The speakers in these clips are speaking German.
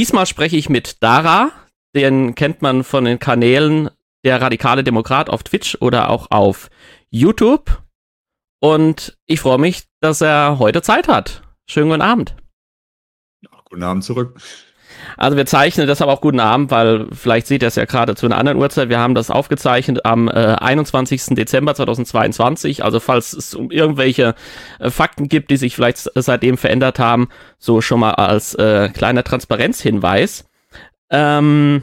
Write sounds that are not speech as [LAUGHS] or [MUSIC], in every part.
Diesmal spreche ich mit Dara, den kennt man von den Kanälen der radikale Demokrat auf Twitch oder auch auf YouTube. Und ich freue mich, dass er heute Zeit hat. Schönen guten Abend. Guten Abend zurück. Also wir zeichnen deshalb auch guten Abend, weil vielleicht seht ihr es ja gerade zu einer anderen Uhrzeit. Wir haben das aufgezeichnet am äh, 21. Dezember 2022. Also falls es um irgendwelche äh, Fakten gibt, die sich vielleicht seitdem verändert haben, so schon mal als äh, kleiner Transparenzhinweis. Ähm,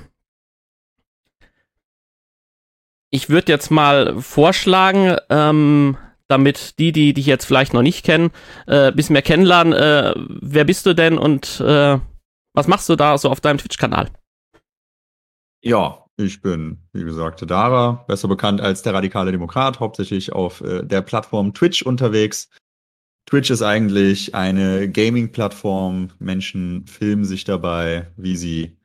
ich würde jetzt mal vorschlagen, ähm, damit die, die dich jetzt vielleicht noch nicht kennen, äh, bisschen mehr kennenlernen. Äh, wer bist du denn und äh, was machst du da so auf deinem Twitch-Kanal? Ja, ich bin, wie gesagt, Dara, besser bekannt als der radikale Demokrat, hauptsächlich auf äh, der Plattform Twitch unterwegs. Twitch ist eigentlich eine Gaming-Plattform. Menschen filmen sich dabei, wie sie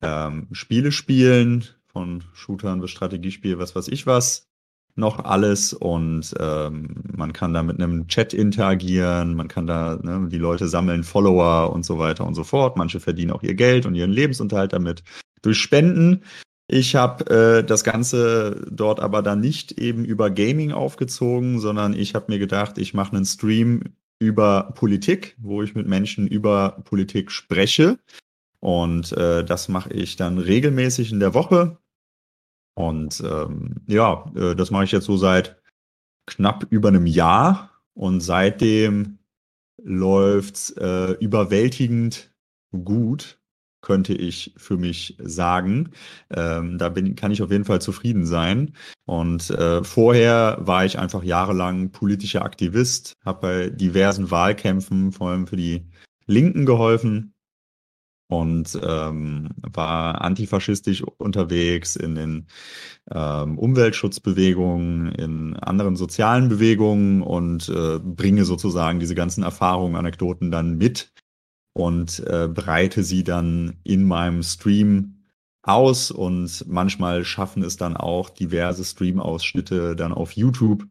ähm, Spiele spielen, von Shootern bis Strategiespiel, was weiß ich was noch alles und ähm, man kann da mit einem Chat interagieren, man kann da, ne, die Leute sammeln Follower und so weiter und so fort. Manche verdienen auch ihr Geld und ihren Lebensunterhalt damit durch Spenden. Ich habe äh, das Ganze dort aber dann nicht eben über Gaming aufgezogen, sondern ich habe mir gedacht, ich mache einen Stream über Politik, wo ich mit Menschen über Politik spreche. Und äh, das mache ich dann regelmäßig in der Woche. Und ähm, ja, äh, das mache ich jetzt so seit knapp über einem Jahr und seitdem läuft's äh, überwältigend gut, könnte ich für mich sagen. Ähm, da bin, kann ich auf jeden Fall zufrieden sein. Und äh, vorher war ich einfach jahrelang politischer Aktivist, habe bei diversen Wahlkämpfen, vor allem für die Linken geholfen und ähm, war antifaschistisch unterwegs in den ähm, Umweltschutzbewegungen, in anderen sozialen Bewegungen und äh, bringe sozusagen diese ganzen Erfahrungen, Anekdoten dann mit und äh, breite sie dann in meinem Stream aus und manchmal schaffen es dann auch diverse Stream-Ausschnitte dann auf YouTube.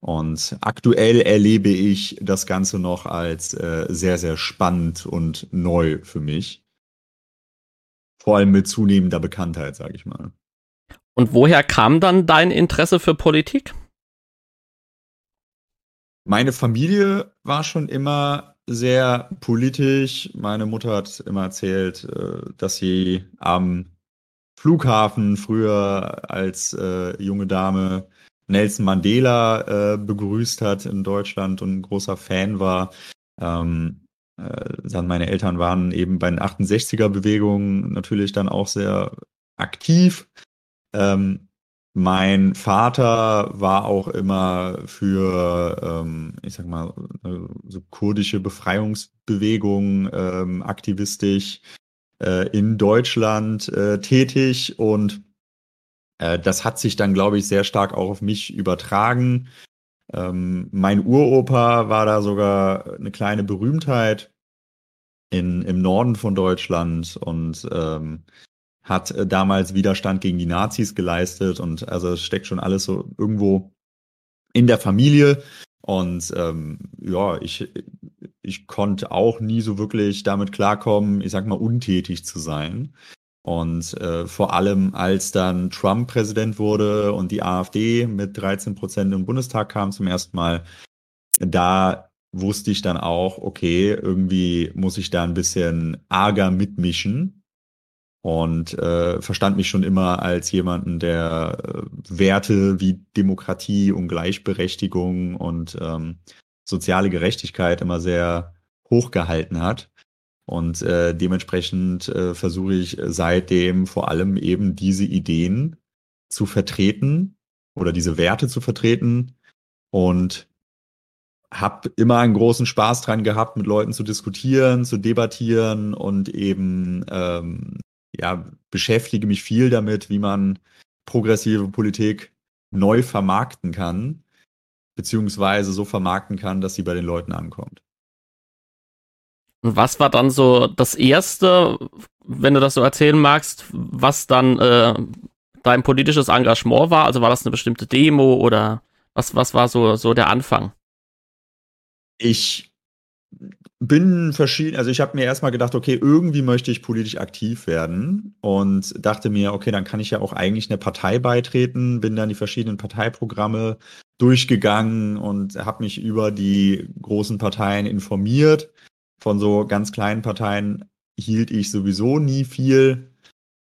Und aktuell erlebe ich das Ganze noch als äh, sehr, sehr spannend und neu für mich. Vor allem mit zunehmender Bekanntheit, sage ich mal. Und woher kam dann dein Interesse für Politik? Meine Familie war schon immer sehr politisch. Meine Mutter hat immer erzählt, äh, dass sie am Flughafen früher als äh, junge Dame Nelson Mandela äh, begrüßt hat in Deutschland und ein großer Fan war. Ähm, äh, dann meine Eltern waren eben bei den 68er-Bewegungen natürlich dann auch sehr aktiv. Ähm, mein Vater war auch immer für, ähm, ich sag mal, äh, so kurdische Befreiungsbewegung ähm, aktivistisch äh, in Deutschland äh, tätig und äh, das hat sich dann, glaube ich, sehr stark auch auf mich übertragen. Ähm, mein Uropa war da sogar eine kleine Berühmtheit in, im Norden von Deutschland und ähm, hat äh, damals Widerstand gegen die Nazis geleistet und also es steckt schon alles so irgendwo in der Familie. Und ähm, ja, ich, ich konnte auch nie so wirklich damit klarkommen, ich sag mal, untätig zu sein. Und äh, vor allem, als dann Trump Präsident wurde und die AfD mit 13 Prozent im Bundestag kam zum ersten Mal, da wusste ich dann auch, okay, irgendwie muss ich da ein bisschen arger mitmischen und äh, verstand mich schon immer als jemanden, der äh, Werte wie Demokratie und Gleichberechtigung und ähm, soziale Gerechtigkeit immer sehr hoch gehalten hat. Und äh, dementsprechend äh, versuche ich seitdem vor allem eben diese Ideen zu vertreten oder diese Werte zu vertreten und habe immer einen großen Spaß dran gehabt, mit Leuten zu diskutieren, zu debattieren und eben ähm, ja beschäftige mich viel damit, wie man progressive Politik neu vermarkten kann, beziehungsweise so vermarkten kann, dass sie bei den Leuten ankommt. Und was war dann so das Erste, wenn du das so erzählen magst, was dann äh, dein politisches Engagement war? Also war das eine bestimmte Demo oder was, was war so, so der Anfang? Ich bin verschieden, also ich habe mir erstmal gedacht, okay, irgendwie möchte ich politisch aktiv werden und dachte mir, okay, dann kann ich ja auch eigentlich einer Partei beitreten, bin dann die verschiedenen Parteiprogramme durchgegangen und habe mich über die großen Parteien informiert. Von so ganz kleinen Parteien hielt ich sowieso nie viel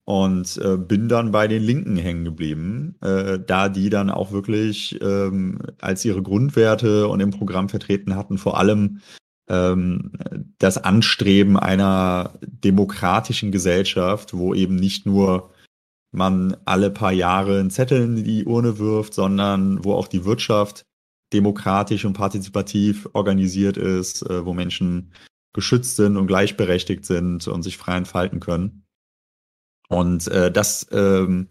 und äh, bin dann bei den Linken hängen geblieben, äh, da die dann auch wirklich ähm, als ihre Grundwerte und im Programm vertreten hatten, vor allem ähm, das Anstreben einer demokratischen Gesellschaft, wo eben nicht nur man alle paar Jahre einen Zettel in die Urne wirft, sondern wo auch die Wirtschaft demokratisch und partizipativ organisiert ist, äh, wo Menschen geschützt sind und gleichberechtigt sind und sich frei entfalten können. Und äh, das ähm,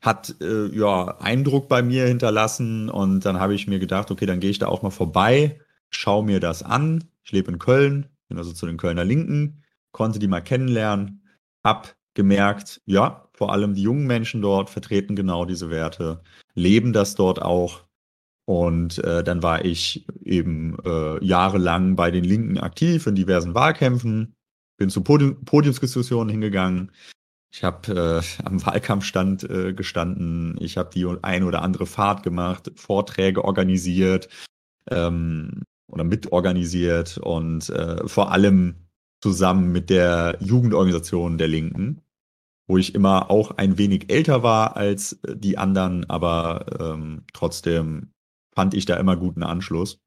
hat äh, ja Eindruck bei mir hinterlassen und dann habe ich mir gedacht, okay, dann gehe ich da auch mal vorbei, schaue mir das an. Ich lebe in Köln, bin also zu den Kölner Linken, konnte die mal kennenlernen, hab gemerkt, ja, vor allem die jungen Menschen dort vertreten genau diese Werte, leben das dort auch. Und äh, dann war ich eben äh, jahrelang bei den Linken aktiv in diversen Wahlkämpfen, bin zu Podium Podiumsdiskussionen hingegangen. Ich habe äh, [LAUGHS] am Wahlkampfstand äh, gestanden, ich habe die ein oder andere Fahrt gemacht, Vorträge organisiert ähm, oder mitorganisiert und äh, vor allem zusammen mit der Jugendorganisation der Linken wo ich immer auch ein wenig älter war als äh, die anderen, aber ähm, trotzdem fand ich da immer guten Anschluss.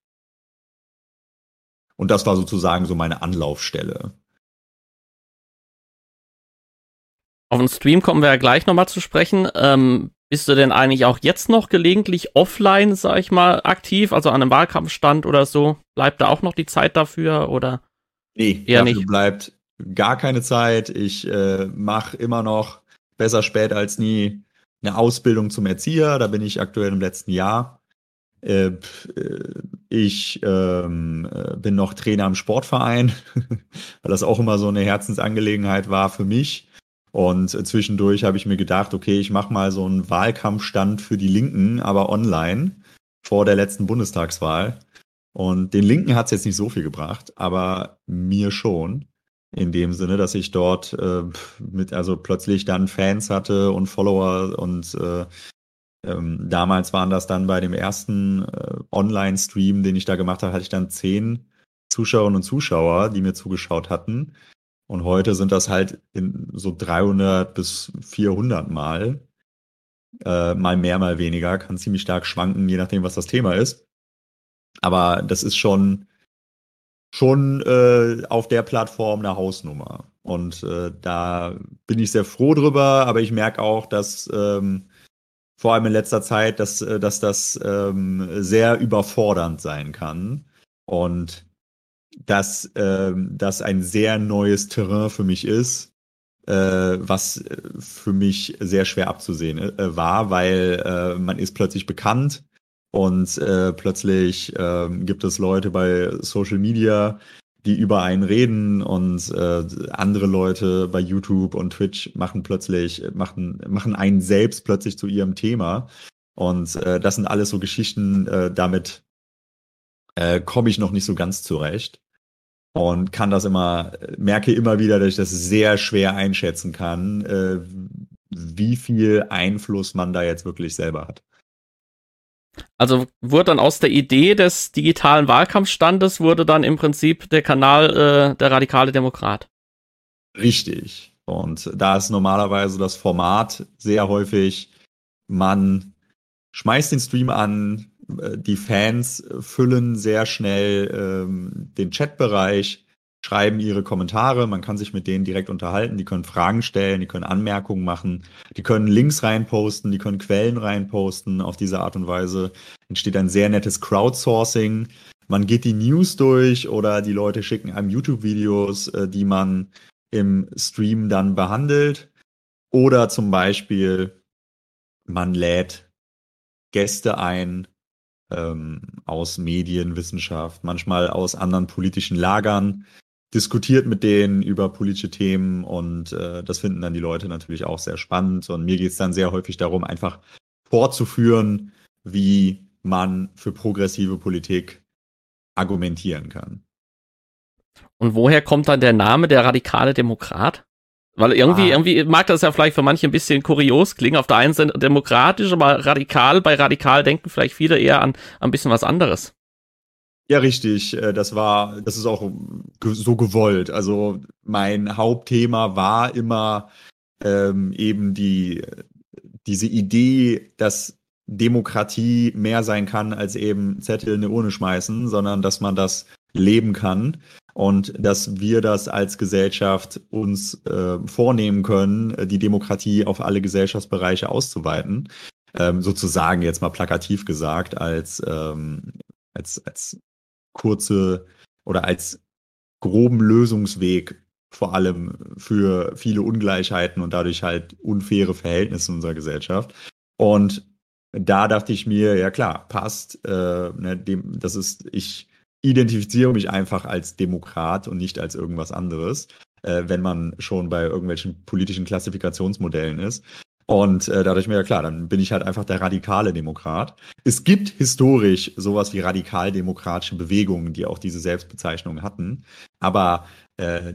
Und das war sozusagen so meine Anlaufstelle. Auf den Stream kommen wir ja gleich nochmal zu sprechen. Ähm, bist du denn eigentlich auch jetzt noch gelegentlich offline, sag ich mal, aktiv, also an einem Wahlkampfstand oder so? Bleibt da auch noch die Zeit dafür oder? Nee, eher nicht? bleibt gar keine Zeit. Ich äh, mache immer noch besser spät als nie eine Ausbildung zum Erzieher. Da bin ich aktuell im letzten Jahr. Äh, äh ich ähm, äh, bin noch Trainer im Sportverein, [LAUGHS] weil das auch immer so eine Herzensangelegenheit war für mich. Und zwischendurch habe ich mir gedacht, okay, ich mache mal so einen Wahlkampfstand für die Linken, aber online vor der letzten Bundestagswahl. Und den Linken hat es jetzt nicht so viel gebracht, aber mir schon in dem Sinne, dass ich dort äh, mit, also plötzlich dann Fans hatte und Follower und äh, ähm, damals waren das dann bei dem ersten äh, Online-Stream, den ich da gemacht habe, hatte ich dann zehn Zuschauerinnen und Zuschauer, die mir zugeschaut hatten. Und heute sind das halt in so 300 bis 400 Mal. Äh, mal mehr, mal weniger. Kann ziemlich stark schwanken, je nachdem, was das Thema ist. Aber das ist schon schon äh, auf der Plattform eine Hausnummer. Und äh, da bin ich sehr froh drüber, aber ich merke auch, dass ähm, vor allem in letzter Zeit, dass, äh, dass das ähm, sehr überfordernd sein kann. Und dass ähm, das ein sehr neues Terrain für mich ist, äh, was für mich sehr schwer abzusehen äh, war, weil äh, man ist plötzlich bekannt und äh, plötzlich äh, gibt es Leute bei Social Media, die über einen reden und äh, andere Leute bei YouTube und Twitch machen plötzlich, machen, machen einen selbst plötzlich zu ihrem Thema. Und äh, das sind alles so Geschichten, äh, damit äh, komme ich noch nicht so ganz zurecht. Und kann das immer, merke immer wieder, dass ich das sehr schwer einschätzen kann, äh, wie viel Einfluss man da jetzt wirklich selber hat. Also wurde dann aus der Idee des digitalen Wahlkampfstandes wurde dann im Prinzip der Kanal äh, der radikale Demokrat. Richtig. Und da ist normalerweise das Format sehr häufig, man schmeißt den Stream an, äh, die Fans füllen sehr schnell ähm, den Chatbereich, schreiben ihre Kommentare, man kann sich mit denen direkt unterhalten, die können Fragen stellen, die können Anmerkungen machen, die können Links reinposten, die können Quellen reinposten. Auf diese Art und Weise entsteht ein sehr nettes Crowdsourcing. Man geht die News durch oder die Leute schicken einem YouTube-Videos, äh, die man im Stream dann behandelt. Oder zum Beispiel, man lädt Gäste ein ähm, aus Medien, Wissenschaft, manchmal aus anderen politischen Lagern, diskutiert mit denen über politische Themen und äh, das finden dann die Leute natürlich auch sehr spannend. Und mir geht es dann sehr häufig darum, einfach vorzuführen, wie man für progressive Politik argumentieren kann. Und woher kommt dann der Name der radikale Demokrat? Weil irgendwie, ah. irgendwie mag das ja vielleicht für manche ein bisschen kurios klingen. Auf der einen Seite demokratisch, aber radikal. Bei radikal denken vielleicht viele eher an, an ein bisschen was anderes. Ja, richtig. Äh, das war, das ist auch so gewollt. Also mein Hauptthema war immer ähm, eben die, diese Idee, dass Demokratie mehr sein kann als eben Zettel in eine Urne schmeißen, sondern dass man das leben kann und dass wir das als Gesellschaft uns äh, vornehmen können, äh, die Demokratie auf alle Gesellschaftsbereiche auszuweiten. Ähm, sozusagen jetzt mal plakativ gesagt, als, ähm, als, als kurze oder als groben Lösungsweg vor allem für viele Ungleichheiten und dadurch halt unfaire Verhältnisse in unserer Gesellschaft. Und da dachte ich mir, ja klar, passt. Äh, ne, dem, das ist, ich identifiziere mich einfach als Demokrat und nicht als irgendwas anderes, äh, wenn man schon bei irgendwelchen politischen Klassifikationsmodellen ist. Und äh, dadurch mir ja klar, dann bin ich halt einfach der radikale Demokrat. Es gibt historisch sowas wie radikaldemokratische Bewegungen, die auch diese Selbstbezeichnung hatten. Aber äh,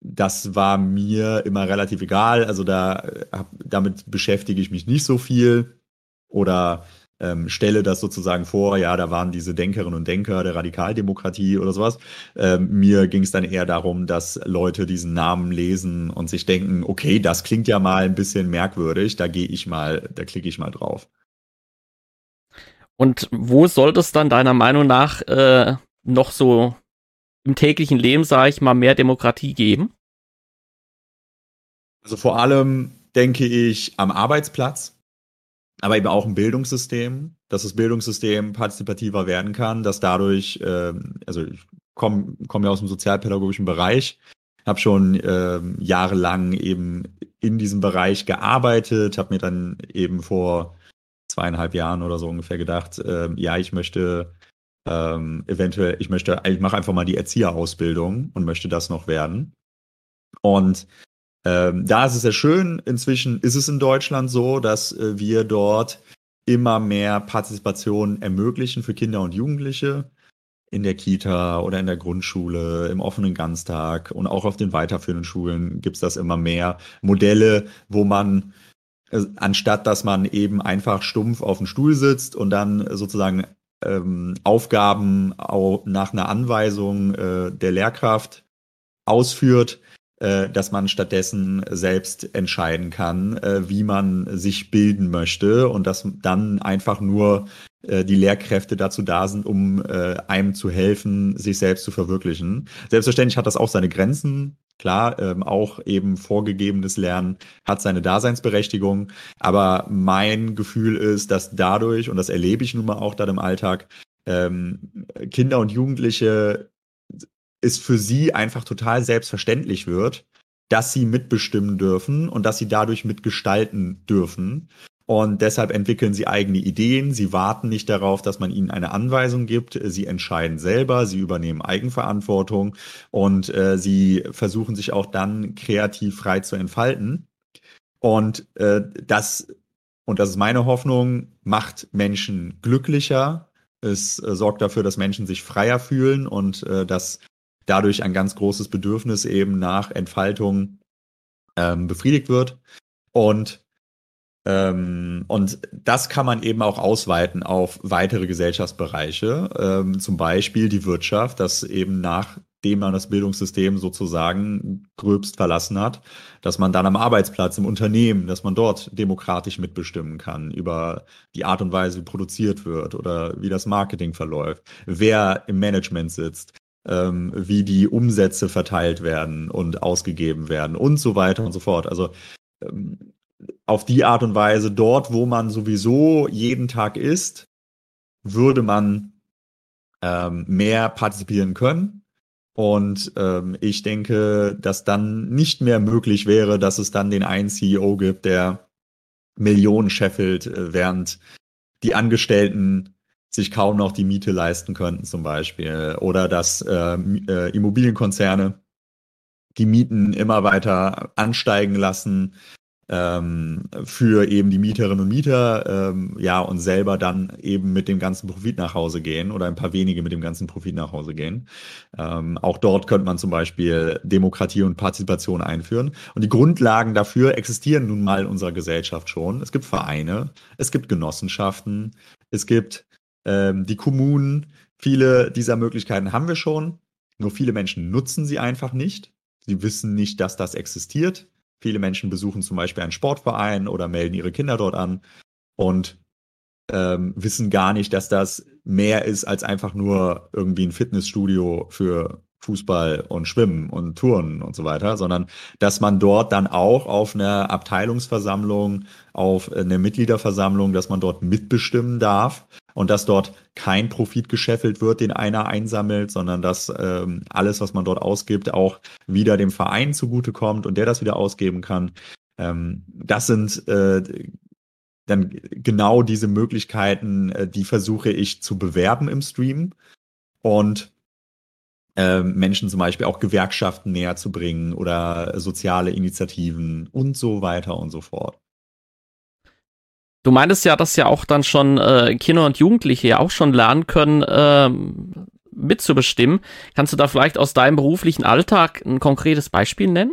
das war mir immer relativ egal. Also da äh, hab, damit beschäftige ich mich nicht so viel. Oder ähm, stelle das sozusagen vor, ja, da waren diese Denkerinnen und Denker der Radikaldemokratie oder sowas. Ähm, mir ging es dann eher darum, dass Leute diesen Namen lesen und sich denken, okay, das klingt ja mal ein bisschen merkwürdig, da gehe ich mal, da klicke ich mal drauf. Und wo sollte es dann deiner Meinung nach äh, noch so im täglichen Leben, sage ich mal, mehr Demokratie geben? Also vor allem denke ich am Arbeitsplatz aber eben auch ein Bildungssystem, dass das Bildungssystem partizipativer werden kann, dass dadurch, äh, also ich komme komm ja aus dem sozialpädagogischen Bereich, habe schon äh, jahrelang eben in diesem Bereich gearbeitet, habe mir dann eben vor zweieinhalb Jahren oder so ungefähr gedacht, äh, ja, ich möchte ähm, eventuell, ich möchte, ich mache einfach mal die Erzieherausbildung und möchte das noch werden. Und ähm, da ist es sehr schön. Inzwischen ist es in Deutschland so, dass äh, wir dort immer mehr Partizipation ermöglichen für Kinder und Jugendliche in der Kita oder in der Grundschule, im offenen Ganztag und auch auf den weiterführenden Schulen gibt es das immer mehr Modelle, wo man äh, anstatt dass man eben einfach stumpf auf dem Stuhl sitzt und dann sozusagen ähm, Aufgaben nach einer Anweisung äh, der Lehrkraft ausführt, dass man stattdessen selbst entscheiden kann, äh, wie man sich bilden möchte und dass dann einfach nur äh, die Lehrkräfte dazu da sind, um einem zu helfen, sich selbst zu verwirklichen. Selbstverständlich hat das auch seine Grenzen. Klar, ähm, auch eben vorgegebenes Lernen hat seine Daseinsberechtigung. Aber mein Gefühl ist, dass dadurch, und das erlebe ich nun mal auch dann im Alltag, ähm, Kinder und Jugendliche es für sie einfach total selbstverständlich wird, dass sie mitbestimmen dürfen und dass sie dadurch mitgestalten dürfen. Und deshalb entwickeln sie eigene Ideen. Sie warten nicht darauf, dass man ihnen eine Anweisung gibt. Sie entscheiden selber. Sie übernehmen Eigenverantwortung und äh, sie versuchen sich auch dann kreativ frei zu entfalten. Und äh, das, und das ist meine Hoffnung, macht Menschen glücklicher. Es äh, sorgt dafür, dass Menschen sich freier fühlen und äh, dass dadurch ein ganz großes Bedürfnis eben nach Entfaltung ähm, befriedigt wird. Und, ähm, und das kann man eben auch ausweiten auf weitere Gesellschaftsbereiche, ähm, zum Beispiel die Wirtschaft, dass eben nachdem man das Bildungssystem sozusagen gröbst verlassen hat, dass man dann am Arbeitsplatz, im Unternehmen, dass man dort demokratisch mitbestimmen kann über die Art und Weise, wie produziert wird oder wie das Marketing verläuft, wer im Management sitzt, ähm, wie die Umsätze verteilt werden und ausgegeben werden und so weiter und so fort. Also ähm, auf die Art und Weise, dort, wo man sowieso jeden Tag ist, würde man ähm, mehr partizipieren können. Und ähm, ich denke, dass dann nicht mehr möglich wäre, dass es dann den einen CEO gibt, der Millionen scheffelt, äh, während die Angestellten sich kaum noch die Miete leisten könnten zum Beispiel. Oder dass äh, äh, Immobilienkonzerne die Mieten immer weiter ansteigen lassen, ähm, für eben die Mieterinnen und Mieter, ähm, ja, und selber dann eben mit dem ganzen Profit nach Hause gehen oder ein paar wenige mit dem ganzen Profit nach Hause gehen. Ähm, auch dort könnte man zum Beispiel Demokratie und Partizipation einführen. Und die Grundlagen dafür existieren nun mal in unserer Gesellschaft schon. Es gibt Vereine, es gibt Genossenschaften, es gibt ähm, die Kommunen. Viele dieser Möglichkeiten haben wir schon. Nur viele Menschen nutzen sie einfach nicht. Sie wissen nicht, dass das existiert. Viele Menschen besuchen zum Beispiel einen Sportverein oder melden ihre Kinder dort an und ähm, wissen gar nicht, dass das mehr ist als einfach nur irgendwie ein Fitnessstudio für Fußball und Schwimmen und Touren und so weiter, sondern dass man dort dann auch auf einer Abteilungsversammlung, auf eine Mitgliederversammlung, dass man dort mitbestimmen darf und dass dort kein Profit gescheffelt wird, den einer einsammelt, sondern dass ähm, alles, was man dort ausgibt, auch wieder dem Verein zugutekommt und der das wieder ausgeben kann. Ähm, das sind äh, dann genau diese Möglichkeiten, äh, die versuche ich zu bewerben im Stream und äh, Menschen zum Beispiel auch Gewerkschaften näher zu bringen oder soziale Initiativen und so weiter und so fort. Du meintest ja, dass ja auch dann schon äh, Kinder und Jugendliche ja auch schon lernen können, äh, mitzubestimmen. Kannst du da vielleicht aus deinem beruflichen Alltag ein konkretes Beispiel nennen?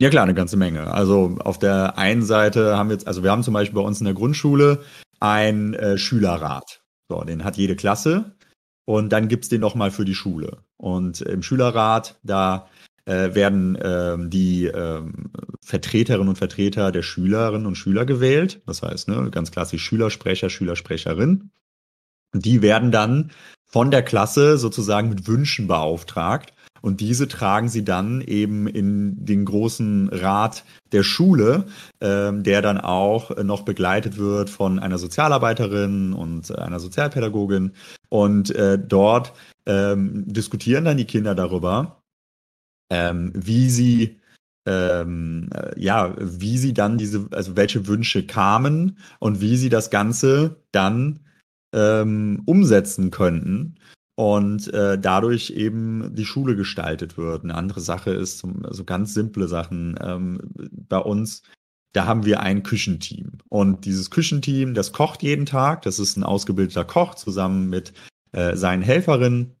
Ja klar, eine ganze Menge. Also auf der einen Seite haben wir jetzt, also wir haben zum Beispiel bei uns in der Grundschule ein äh, Schülerrat. So, den hat jede Klasse und dann gibt's den nochmal für die Schule. Und im Schülerrat, da äh, werden ähm, die ähm, Vertreterinnen und Vertreter der Schülerinnen und Schüler gewählt. Das heißt, ne, ganz klassisch Schülersprecher, Schülersprecherin. Die werden dann von der Klasse sozusagen mit Wünschen beauftragt. Und diese tragen sie dann eben in den großen Rat der Schule, ähm, der dann auch noch begleitet wird von einer Sozialarbeiterin und einer Sozialpädagogin. Und äh, dort ähm, diskutieren dann die Kinder darüber, ähm, wie sie ähm, äh, ja, wie sie dann diese, also welche Wünsche kamen und wie sie das Ganze dann ähm, umsetzen könnten und äh, dadurch eben die Schule gestaltet wird. Eine andere Sache ist zum, also ganz simple Sachen. Ähm, bei uns, da haben wir ein Küchenteam und dieses Küchenteam, das kocht jeden Tag. Das ist ein ausgebildeter Koch zusammen mit äh, seinen Helferinnen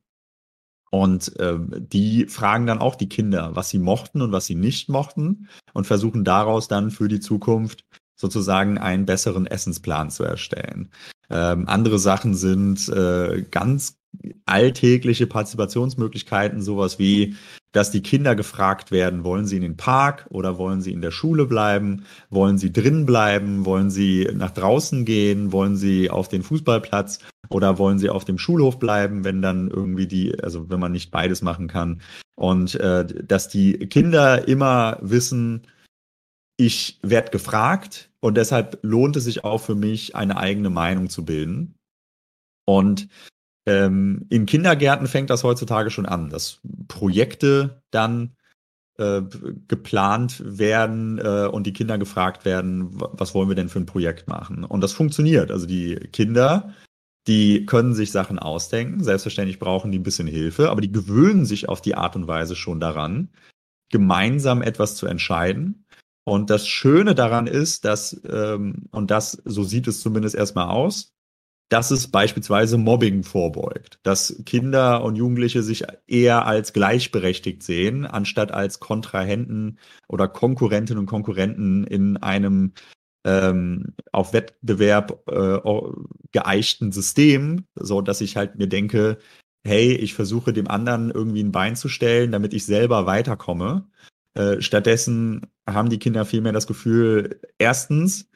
und äh, die fragen dann auch die Kinder, was sie mochten und was sie nicht mochten und versuchen daraus dann für die Zukunft sozusagen einen besseren Essensplan zu erstellen. Ähm, andere Sachen sind äh, ganz alltägliche Partizipationsmöglichkeiten, sowas wie, dass die Kinder gefragt werden, wollen sie in den Park oder wollen sie in der Schule bleiben, wollen sie drin bleiben, wollen sie nach draußen gehen, wollen sie auf den Fußballplatz oder wollen sie auf dem Schulhof bleiben, wenn dann irgendwie die, also wenn man nicht beides machen kann. Und äh, dass die Kinder immer wissen, ich werde gefragt und deshalb lohnt es sich auch für mich, eine eigene Meinung zu bilden. Und ähm, in Kindergärten fängt das heutzutage schon an, dass Projekte dann äh, geplant werden äh, und die Kinder gefragt werden, was wollen wir denn für ein Projekt machen? Und das funktioniert. Also die Kinder, die können sich Sachen ausdenken. Selbstverständlich brauchen die ein bisschen Hilfe, aber die gewöhnen sich auf die Art und Weise schon daran, gemeinsam etwas zu entscheiden. Und das Schöne daran ist, dass, ähm, und das, so sieht es zumindest erstmal aus, dass es beispielsweise Mobbing vorbeugt, dass Kinder und Jugendliche sich eher als gleichberechtigt sehen, anstatt als Kontrahenten oder Konkurrentinnen und Konkurrenten in einem ähm, auf Wettbewerb äh, geeichten System, so dass ich halt mir denke, hey, ich versuche dem anderen irgendwie ein Bein zu stellen, damit ich selber weiterkomme. Äh, stattdessen haben die Kinder vielmehr das Gefühl, erstens,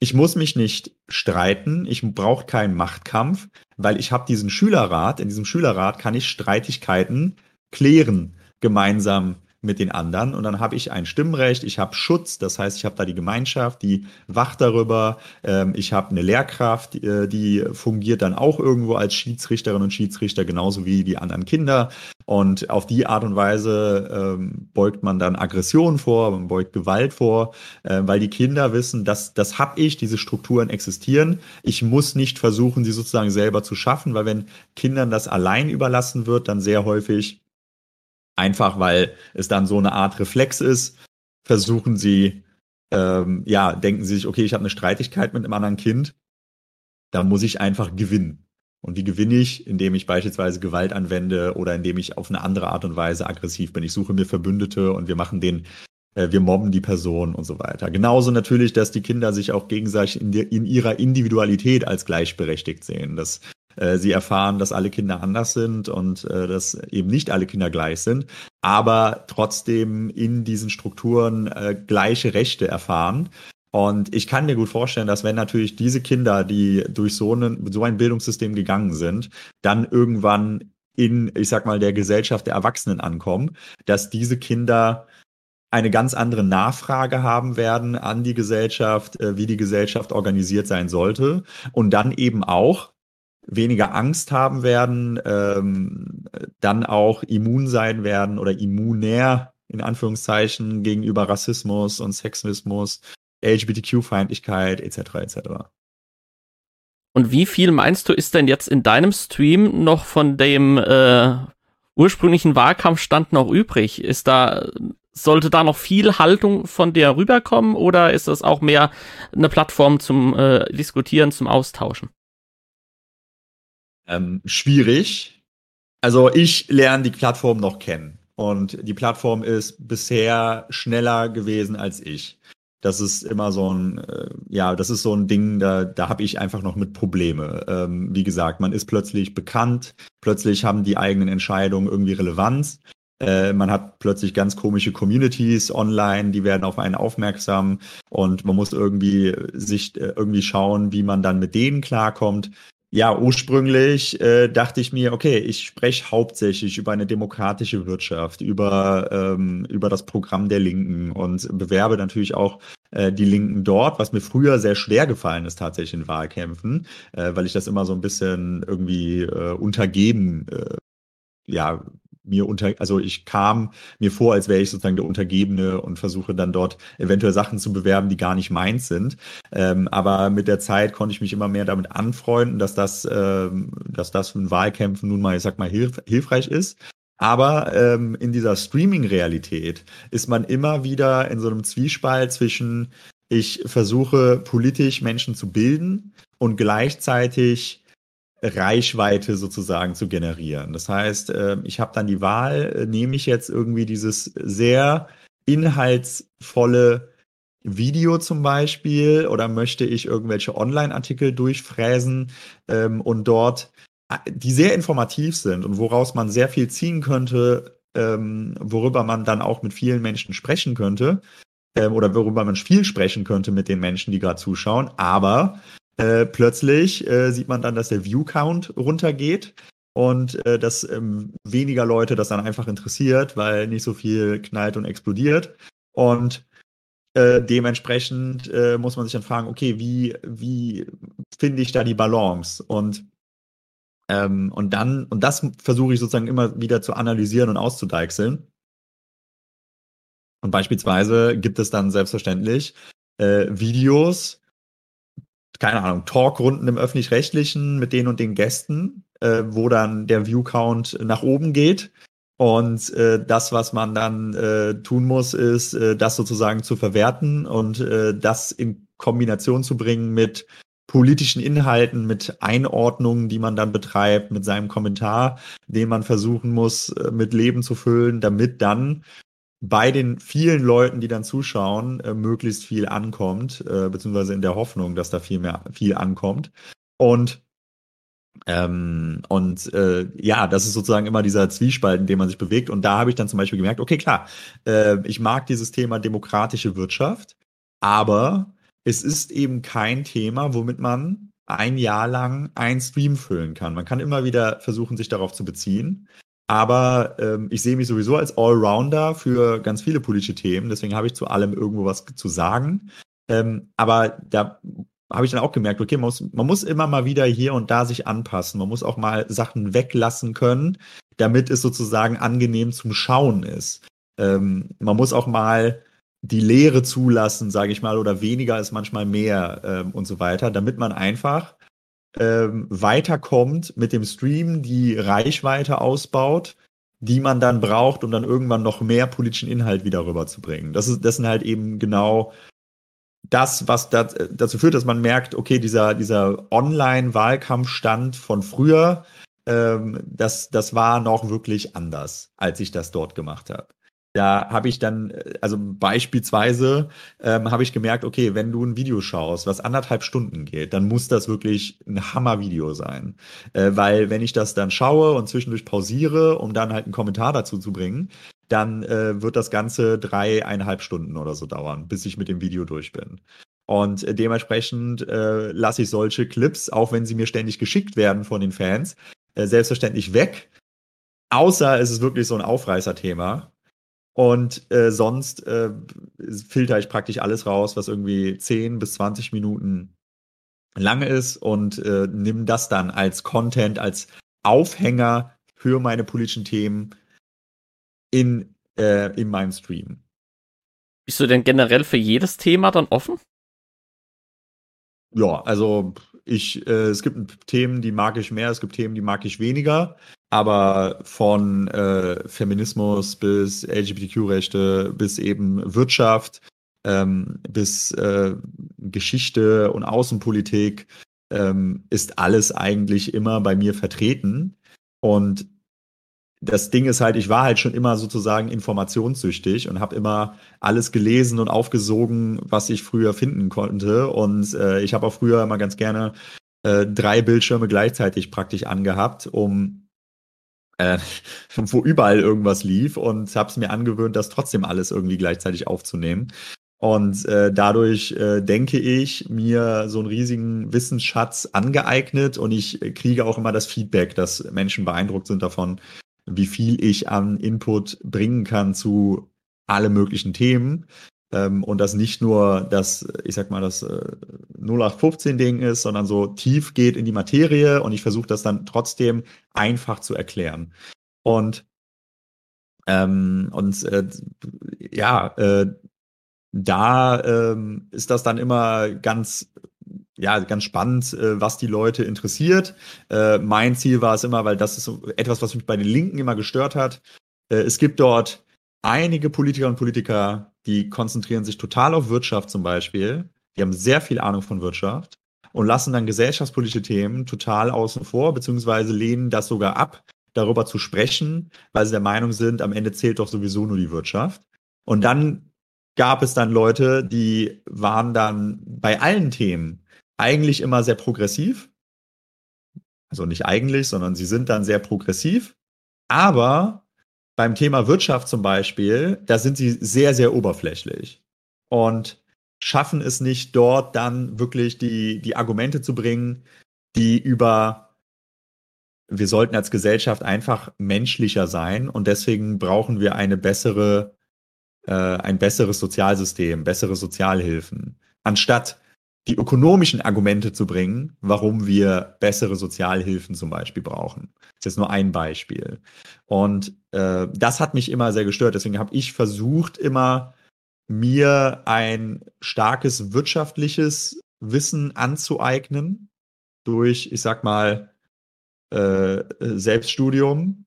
ich muss mich nicht streiten, ich brauche keinen Machtkampf, weil ich habe diesen Schülerrat, in diesem Schülerrat kann ich Streitigkeiten klären, gemeinsam mit den anderen und dann habe ich ein Stimmrecht, ich habe Schutz, das heißt, ich habe da die Gemeinschaft, die wacht darüber, ähm, ich habe eine Lehrkraft, die, äh, die fungiert dann auch irgendwo als Schiedsrichterin und Schiedsrichter, genauso wie die anderen Kinder. Und auf die Art und Weise ähm, beugt man dann Aggression vor, man beugt Gewalt vor, äh, weil die Kinder wissen, dass das habe ich, diese Strukturen existieren, ich muss nicht versuchen, sie sozusagen selber zu schaffen, weil wenn Kindern das allein überlassen wird, dann sehr häufig Einfach weil es dann so eine Art Reflex ist, versuchen sie ähm, ja, denken sie sich, okay, ich habe eine Streitigkeit mit einem anderen Kind, da muss ich einfach gewinnen. Und wie gewinne ich? Indem ich beispielsweise Gewalt anwende oder indem ich auf eine andere Art und Weise aggressiv bin. Ich suche mir Verbündete und wir machen den, äh, wir mobben die Person und so weiter. Genauso natürlich, dass die Kinder sich auch gegenseitig in, der, in ihrer Individualität als gleichberechtigt sehen. Dass äh, sie erfahren, dass alle Kinder anders sind und äh, dass eben nicht alle Kinder gleich sind, aber trotzdem in diesen Strukturen äh, gleiche Rechte erfahren. Und ich kann mir gut vorstellen, dass wenn natürlich diese Kinder, die durch so, einen, so ein Bildungssystem gegangen sind, dann irgendwann in, ich sag mal, der Gesellschaft der Erwachsenen ankommen, dass diese Kinder eine ganz andere Nachfrage haben werden an die Gesellschaft, äh, wie die Gesellschaft organisiert sein sollte. Und dann eben auch weniger Angst haben werden, ähm, dann auch immun sein werden oder immunär in Anführungszeichen gegenüber Rassismus und Sexismus LGBTQ-Feindlichkeit etc. etc. Und wie viel meinst du, ist denn jetzt in deinem Stream noch von dem äh, ursprünglichen Wahlkampfstand noch übrig? Ist da, sollte da noch viel Haltung von dir rüberkommen oder ist das auch mehr eine Plattform zum äh, Diskutieren, zum Austauschen? Ähm, schwierig. Also ich lerne die Plattform noch kennen. Und die Plattform ist bisher schneller gewesen als ich das ist immer so ein, äh, ja, das ist so ein Ding, da, da habe ich einfach noch mit Probleme. Ähm, wie gesagt, man ist plötzlich bekannt, plötzlich haben die eigenen Entscheidungen irgendwie Relevanz. Äh, man hat plötzlich ganz komische Communities online, die werden auf einen aufmerksam und man muss irgendwie sich äh, irgendwie schauen, wie man dann mit denen klarkommt. Ja, ursprünglich äh, dachte ich mir, okay, ich spreche hauptsächlich über eine demokratische Wirtschaft, über, ähm, über das Programm der Linken und bewerbe natürlich auch äh, die Linken dort, was mir früher sehr schwer gefallen ist tatsächlich in Wahlkämpfen, äh, weil ich das immer so ein bisschen irgendwie äh, untergeben äh, ja, mir unter, also ich kam mir vor, als wäre ich sozusagen der Untergebene und versuche dann dort eventuell Sachen zu bewerben, die gar nicht meins sind. Ähm, aber mit der Zeit konnte ich mich immer mehr damit anfreunden, dass das, ähm, dass das in Wahlkämpfen nun mal, ich sag mal, hilf hilfreich ist. Aber ähm, in dieser Streaming-Realität ist man immer wieder in so einem Zwiespalt zwischen, ich versuche politisch Menschen zu bilden und gleichzeitig Reichweite sozusagen zu generieren. Das heißt, äh, ich habe dann die Wahl, äh, nehme ich jetzt irgendwie dieses sehr inhaltsvolle Video zum Beispiel oder möchte ich irgendwelche Online-Artikel durchfräsen ähm, und dort, äh, die sehr informativ sind und woraus man sehr viel ziehen könnte, ähm, worüber man dann auch mit vielen Menschen sprechen könnte ähm, oder worüber man viel sprechen könnte mit den Menschen, die gerade zuschauen. Aber äh, plötzlich äh, sieht man dann, dass der View-Count runtergeht und äh, dass ähm, weniger Leute das dann einfach interessiert, weil nicht so viel knallt und explodiert. Und äh, dementsprechend äh, muss man sich dann fragen, okay, wie, wie finde ich da die Balance? Und ähm, und dann, und das versuche ich sozusagen immer wieder zu analysieren und auszudeichseln. Und beispielsweise gibt es dann selbstverständlich äh, Videos, keine Ahnung, Talkrunden im öffentlich-rechtlichen mit den und den Gästen, äh, wo dann der View-Count nach oben geht. Und äh, das, was man dann äh, tun muss, ist, äh, das sozusagen zu verwerten und äh, das in Kombination zu bringen mit politischen Inhalten, mit Einordnungen, die man dann betreibt, mit seinem Kommentar, den man versuchen muss, äh, mit Leben zu füllen, damit dann bei den vielen Leuten, die dann zuschauen, äh, möglichst viel ankommt, äh, beziehungsweise in der Hoffnung, dass da viel mehr, viel ankommt. Und ähm, und äh, ja, das ist sozusagen immer dieser Zwiespalt, in dem man sich bewegt. Und da habe ich dann zum Beispiel gemerkt, okay, klar, äh, ich mag dieses Thema demokratische Wirtschaft, aber es ist eben kein Thema, womit man ein Jahr lang ein Stream füllen kann. Man kann immer wieder versuchen, sich darauf zu beziehen. Aber ähm, ich sehe mich sowieso als Allrounder für ganz viele politische Themen. Deswegen habe ich zu allem irgendwo was zu sagen. Ähm, aber da habe ich dann auch gemerkt, okay, man muss, man muss immer mal wieder hier und da sich anpassen. Man muss auch mal Sachen weglassen können, damit es sozusagen angenehm zum Schauen ist. Ähm, man muss auch mal die Lehre zulassen, sage ich mal, oder weniger ist manchmal mehr ähm, und so weiter, damit man einfach ähm, weiterkommt mit dem Stream, die Reichweite ausbaut, die man dann braucht, um dann irgendwann noch mehr politischen Inhalt wieder rüberzubringen. Das, ist, das sind halt eben genau das, was dat, dazu führt, dass man merkt, okay, dieser, dieser Online-Wahlkampfstand von früher, ähm, das, das war noch wirklich anders, als ich das dort gemacht habe. Da habe ich dann, also beispielsweise ähm, habe ich gemerkt, okay, wenn du ein Video schaust, was anderthalb Stunden geht, dann muss das wirklich ein Hammer-Video sein. Äh, weil wenn ich das dann schaue und zwischendurch pausiere, um dann halt einen Kommentar dazu zu bringen, dann äh, wird das Ganze dreieinhalb Stunden oder so dauern, bis ich mit dem Video durch bin. Und äh, dementsprechend äh, lasse ich solche Clips, auch wenn sie mir ständig geschickt werden von den Fans, äh, selbstverständlich weg. Außer es ist wirklich so ein Aufreißerthema. Und äh, sonst äh, filter ich praktisch alles raus, was irgendwie 10 bis 20 Minuten lang ist und äh, nimm das dann als Content, als Aufhänger für meine politischen Themen in, äh, in meinem Stream. Bist du denn generell für jedes Thema dann offen? Ja, also ich, äh, es gibt Themen, die mag ich mehr, es gibt Themen, die mag ich weniger. Aber von äh, Feminismus bis LGBTQ-Rechte bis eben Wirtschaft ähm, bis äh, Geschichte und Außenpolitik ähm, ist alles eigentlich immer bei mir vertreten. Und das Ding ist halt, ich war halt schon immer sozusagen informationssüchtig und habe immer alles gelesen und aufgesogen, was ich früher finden konnte. Und äh, ich habe auch früher immer ganz gerne äh, drei Bildschirme gleichzeitig praktisch angehabt, um äh, [LAUGHS] wo überall irgendwas lief und habe es mir angewöhnt, das trotzdem alles irgendwie gleichzeitig aufzunehmen. Und äh, dadurch äh, denke ich mir so einen riesigen Wissensschatz angeeignet und ich kriege auch immer das Feedback, dass Menschen beeindruckt sind davon, wie viel ich an Input bringen kann zu alle möglichen Themen. Ähm, und das nicht nur das, ich sag mal, das äh, 0815-Ding ist, sondern so tief geht in die Materie und ich versuche das dann trotzdem einfach zu erklären. Und ähm, und äh, ja, äh, da ähm, ist das dann immer ganz ja, ganz spannend, äh, was die Leute interessiert. Äh, mein Ziel war es immer, weil das ist etwas, was mich bei den Linken immer gestört hat. Äh, es gibt dort einige Politiker und Politiker, die konzentrieren sich total auf Wirtschaft zum Beispiel. Die haben sehr viel Ahnung von Wirtschaft und lassen dann gesellschaftspolitische Themen total außen vor, beziehungsweise lehnen das sogar ab, darüber zu sprechen, weil sie der Meinung sind, am Ende zählt doch sowieso nur die Wirtschaft. Und dann gab es dann Leute, die waren dann bei allen Themen eigentlich immer sehr progressiv. Also nicht eigentlich, sondern sie sind dann sehr progressiv. Aber beim Thema Wirtschaft zum Beispiel, da sind sie sehr, sehr oberflächlich und schaffen es nicht dort dann wirklich die, die Argumente zu bringen, die über wir sollten als Gesellschaft einfach menschlicher sein und deswegen brauchen wir eine bessere, äh, ein besseres Sozialsystem, bessere Sozialhilfen, anstatt die ökonomischen Argumente zu bringen, warum wir bessere Sozialhilfen zum Beispiel brauchen. Das ist jetzt nur ein Beispiel. Und äh, das hat mich immer sehr gestört. Deswegen habe ich versucht, immer mir ein starkes wirtschaftliches Wissen anzueignen durch, ich sag mal, äh, Selbststudium,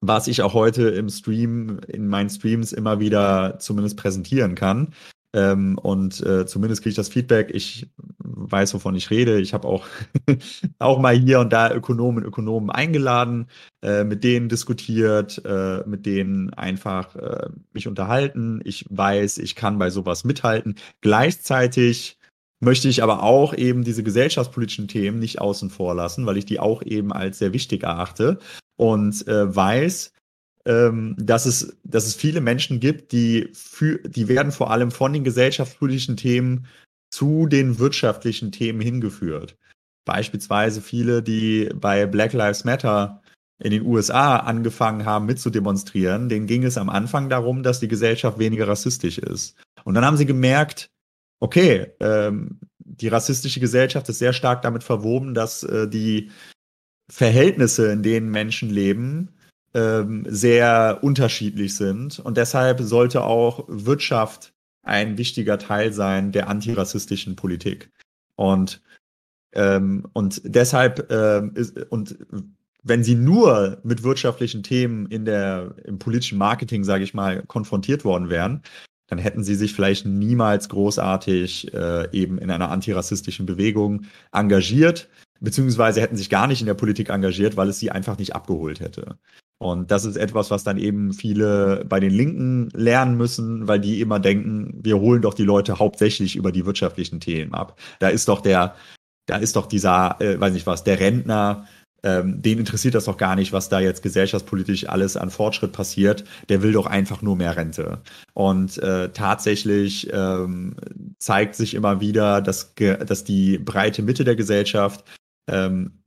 was ich auch heute im Stream, in meinen Streams immer wieder zumindest präsentieren kann. Ähm, und äh, zumindest kriege ich das Feedback. Ich weiß, wovon ich rede. Ich habe auch, [LAUGHS] auch mal hier und da Ökonomen und Ökonomen eingeladen, äh, mit denen diskutiert, äh, mit denen einfach äh, mich unterhalten. Ich weiß, ich kann bei sowas mithalten. Gleichzeitig möchte ich aber auch eben diese gesellschaftspolitischen Themen nicht außen vor lassen, weil ich die auch eben als sehr wichtig erachte und äh, weiß, dass, es, dass es viele Menschen gibt, die, für, die werden vor allem von den gesellschaftspolitischen Themen zu den wirtschaftlichen Themen hingeführt. Beispielsweise viele, die bei Black Lives Matter in den USA angefangen haben mitzudemonstrieren, denen ging es am Anfang darum, dass die Gesellschaft weniger rassistisch ist. Und dann haben sie gemerkt, okay, ähm, die rassistische Gesellschaft ist sehr stark damit verwoben, dass äh, die Verhältnisse, in denen Menschen leben, ähm, sehr unterschiedlich sind. Und deshalb sollte auch Wirtschaft ein wichtiger Teil sein der antirassistischen Politik. Und, ähm, und deshalb ähm, ist, und wenn sie nur mit wirtschaftlichen Themen in der, im politischen Marketing, sage ich mal, konfrontiert worden wären, dann hätten sie sich vielleicht niemals großartig äh, eben in einer antirassistischen Bewegung engagiert, beziehungsweise hätten sich gar nicht in der Politik engagiert, weil es sie einfach nicht abgeholt hätte. Und das ist etwas, was dann eben viele bei den Linken lernen müssen, weil die immer denken, wir holen doch die Leute hauptsächlich über die wirtschaftlichen Themen ab. Da ist doch der, da ist doch dieser, äh, weiß nicht was, der Rentner, ähm, den interessiert das doch gar nicht, was da jetzt gesellschaftspolitisch alles an Fortschritt passiert. Der will doch einfach nur mehr Rente. Und äh, tatsächlich ähm, zeigt sich immer wieder, dass, dass die breite Mitte der Gesellschaft ähm,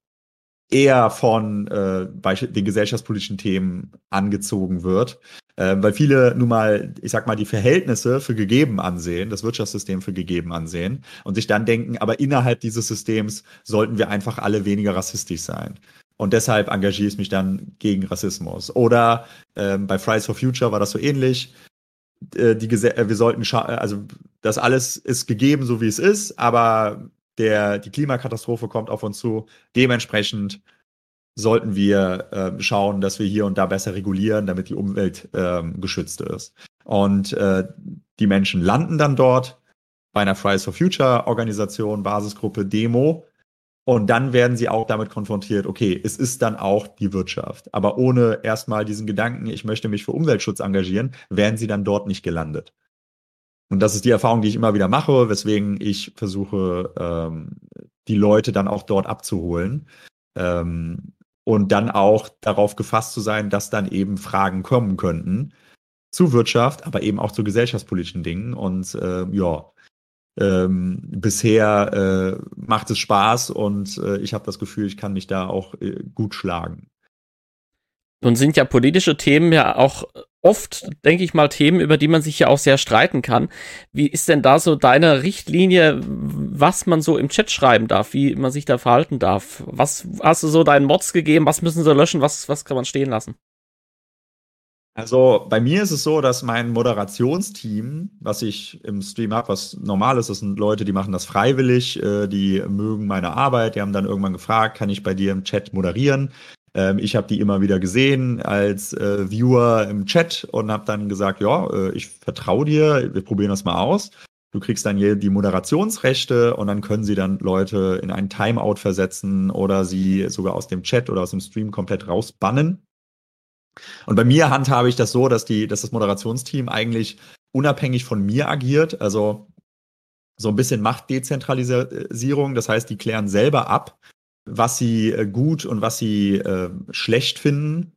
eher von äh, den gesellschaftspolitischen Themen angezogen wird, äh, weil viele nun mal, ich sag mal, die Verhältnisse für gegeben ansehen, das Wirtschaftssystem für gegeben ansehen und sich dann denken, aber innerhalb dieses Systems sollten wir einfach alle weniger rassistisch sein. Und deshalb engagiere ich mich dann gegen Rassismus. Oder ähm, bei Fridays for Future war das so ähnlich. Äh, die Gese äh, wir sollten, also das alles ist gegeben, so wie es ist, aber der, die Klimakatastrophe kommt auf uns zu. Dementsprechend sollten wir äh, schauen, dass wir hier und da besser regulieren, damit die Umwelt äh, geschützt ist. Und äh, die Menschen landen dann dort bei einer Fridays for Future Organisation, Basisgruppe, Demo. Und dann werden sie auch damit konfrontiert, okay, es ist dann auch die Wirtschaft. Aber ohne erstmal diesen Gedanken, ich möchte mich für Umweltschutz engagieren, werden sie dann dort nicht gelandet. Und das ist die Erfahrung, die ich immer wieder mache, weswegen ich versuche, ähm, die Leute dann auch dort abzuholen. Ähm, und dann auch darauf gefasst zu sein, dass dann eben Fragen kommen könnten zu Wirtschaft, aber eben auch zu gesellschaftspolitischen Dingen. Und äh, ja, ähm, bisher äh, macht es Spaß und äh, ich habe das Gefühl, ich kann mich da auch äh, gut schlagen. Nun sind ja politische Themen ja auch oft, denke ich mal, Themen, über die man sich ja auch sehr streiten kann. Wie ist denn da so deine Richtlinie, was man so im Chat schreiben darf, wie man sich da verhalten darf? Was hast du so deinen Mods gegeben? Was müssen sie löschen? Was, was kann man stehen lassen? Also bei mir ist es so, dass mein Moderationsteam, was ich im Stream habe, was normal ist, das sind Leute, die machen das freiwillig, äh, die mögen meine Arbeit, die haben dann irgendwann gefragt, kann ich bei dir im Chat moderieren? Ähm, ich habe die immer wieder gesehen als äh, Viewer im Chat und habe dann gesagt, ja, äh, ich vertraue dir, wir probieren das mal aus. Du kriegst dann hier die Moderationsrechte und dann können sie dann Leute in einen Timeout versetzen oder sie sogar aus dem Chat oder aus dem Stream komplett rausbannen. Und bei mir handhabe ich das so, dass, die, dass das Moderationsteam eigentlich unabhängig von mir agiert. Also so ein bisschen Machtdezentralisierung. Das heißt, die klären selber ab, was sie äh, gut und was sie äh, schlecht finden.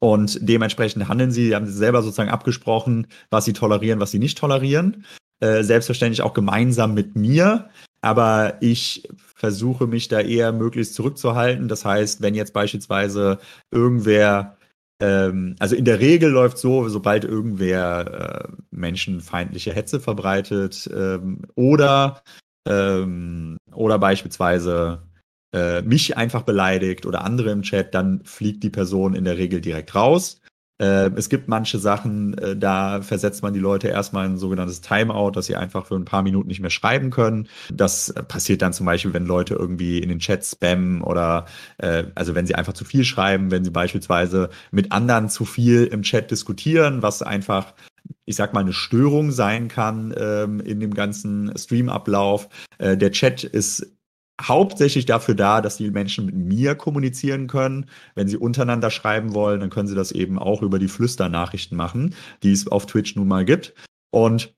Und dementsprechend handeln sie, sie haben selber sozusagen abgesprochen, was sie tolerieren, was sie nicht tolerieren. Äh, selbstverständlich auch gemeinsam mit mir. Aber ich versuche mich da eher möglichst zurückzuhalten. Das heißt, wenn jetzt beispielsweise irgendwer ähm, also in der Regel läuft so, sobald irgendwer äh, menschenfeindliche Hetze verbreitet ähm, oder, ähm, oder beispielsweise äh, mich einfach beleidigt oder andere im Chat, dann fliegt die Person in der Regel direkt raus. Äh, es gibt manche Sachen, äh, da versetzt man die Leute erstmal in ein sogenanntes Timeout, dass sie einfach für ein paar Minuten nicht mehr schreiben können. Das passiert dann zum Beispiel, wenn Leute irgendwie in den Chat spammen oder äh, also wenn sie einfach zu viel schreiben, wenn sie beispielsweise mit anderen zu viel im Chat diskutieren, was einfach ich sag mal, eine Störung sein kann ähm, in dem ganzen Streamablauf. Äh, der Chat ist hauptsächlich dafür da, dass die Menschen mit mir kommunizieren können. Wenn sie untereinander schreiben wollen, dann können sie das eben auch über die Flüsternachrichten machen, die es auf Twitch nun mal gibt. Und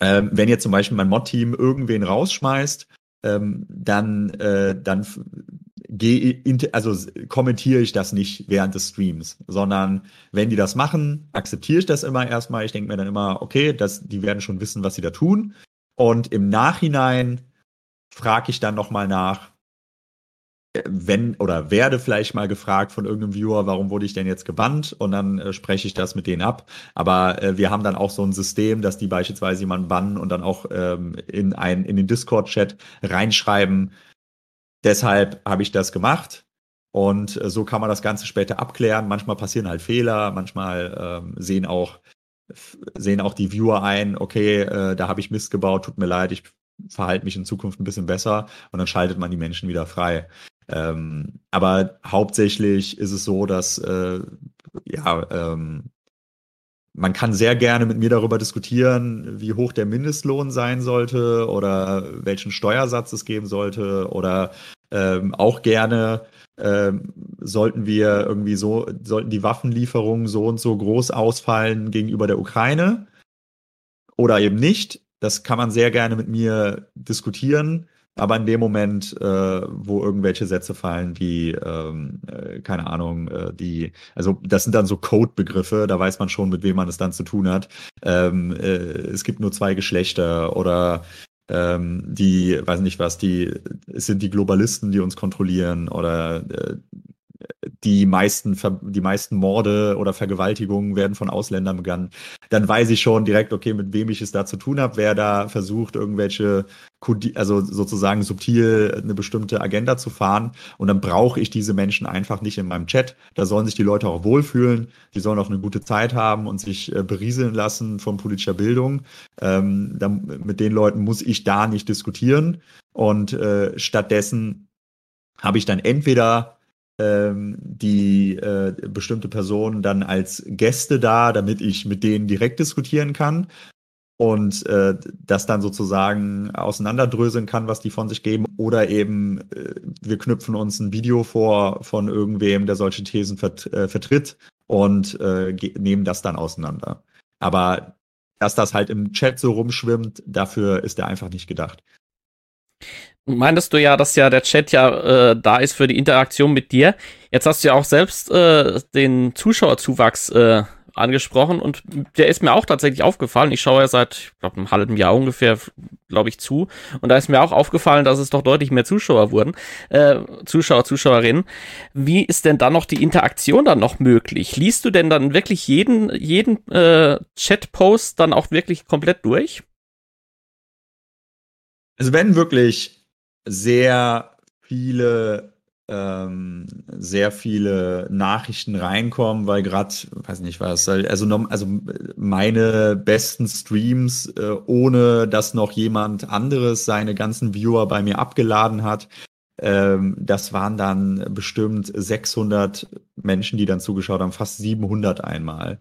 ähm, wenn jetzt zum Beispiel mein Mod-Team irgendwen rausschmeißt, ähm, dann, äh, dann gehe, also kommentiere ich das nicht während des Streams, sondern wenn die das machen, akzeptiere ich das immer erstmal. Ich denke mir dann immer, okay, das, die werden schon wissen, was sie da tun. Und im Nachhinein frage ich dann nochmal nach, äh, wenn oder werde vielleicht mal gefragt von irgendeinem Viewer, warum wurde ich denn jetzt gebannt? Und dann äh, spreche ich das mit denen ab. Aber äh, wir haben dann auch so ein System, dass die beispielsweise jemanden bannen und dann auch ähm, in, ein, in den Discord-Chat reinschreiben. Deshalb habe ich das gemacht. Und äh, so kann man das Ganze später abklären. Manchmal passieren halt Fehler, manchmal ähm, sehen auch sehen auch die Viewer ein, okay, äh, da habe ich Mist gebaut, tut mir leid, ich verhalte mich in Zukunft ein bisschen besser und dann schaltet man die Menschen wieder frei. Ähm, aber hauptsächlich ist es so, dass äh, ja, ähm, man kann sehr gerne mit mir darüber diskutieren, wie hoch der Mindestlohn sein sollte oder welchen Steuersatz es geben sollte oder ähm, auch gerne ähm, sollten wir irgendwie so, sollten die Waffenlieferungen so und so groß ausfallen gegenüber der Ukraine oder eben nicht. Das kann man sehr gerne mit mir diskutieren. Aber in dem Moment, äh, wo irgendwelche Sätze fallen, wie, ähm, äh, keine Ahnung, äh, die, also das sind dann so Code-Begriffe, da weiß man schon, mit wem man es dann zu tun hat. Ähm, äh, es gibt nur zwei Geschlechter oder ähm, die, weiß nicht was, die, es sind die Globalisten, die uns kontrollieren oder äh, die meisten, die meisten Morde oder Vergewaltigungen werden von Ausländern begangen, dann weiß ich schon direkt, okay, mit wem ich es da zu tun habe, wer da versucht, irgendwelche, also sozusagen subtil eine bestimmte Agenda zu fahren. Und dann brauche ich diese Menschen einfach nicht in meinem Chat. Da sollen sich die Leute auch wohlfühlen, die sollen auch eine gute Zeit haben und sich äh, berieseln lassen von politischer Bildung. Ähm, dann, mit den Leuten muss ich da nicht diskutieren. Und äh, stattdessen habe ich dann entweder die äh, bestimmte Personen dann als Gäste da, damit ich mit denen direkt diskutieren kann und äh, das dann sozusagen auseinanderdröseln kann, was die von sich geben. Oder eben äh, wir knüpfen uns ein Video vor von irgendwem, der solche Thesen vert äh, vertritt und äh, nehmen das dann auseinander. Aber dass das halt im Chat so rumschwimmt, dafür ist er einfach nicht gedacht meintest du ja, dass ja der Chat ja äh, da ist für die Interaktion mit dir. Jetzt hast du ja auch selbst äh, den Zuschauerzuwachs äh, angesprochen und der ist mir auch tatsächlich aufgefallen. Ich schaue ja seit, ich glaube, einem halben Jahr ungefähr, glaube ich, zu. Und da ist mir auch aufgefallen, dass es doch deutlich mehr Zuschauer wurden, äh, Zuschauer, Zuschauerinnen. Wie ist denn dann noch die Interaktion dann noch möglich? Liest du denn dann wirklich jeden, jeden äh, Chat-Post dann auch wirklich komplett durch? Also wenn wirklich sehr viele ähm, sehr viele Nachrichten reinkommen, weil gerade, weiß nicht was, also, also meine besten Streams, äh, ohne dass noch jemand anderes seine ganzen Viewer bei mir abgeladen hat, ähm, das waren dann bestimmt 600 Menschen, die dann zugeschaut haben, fast 700 einmal.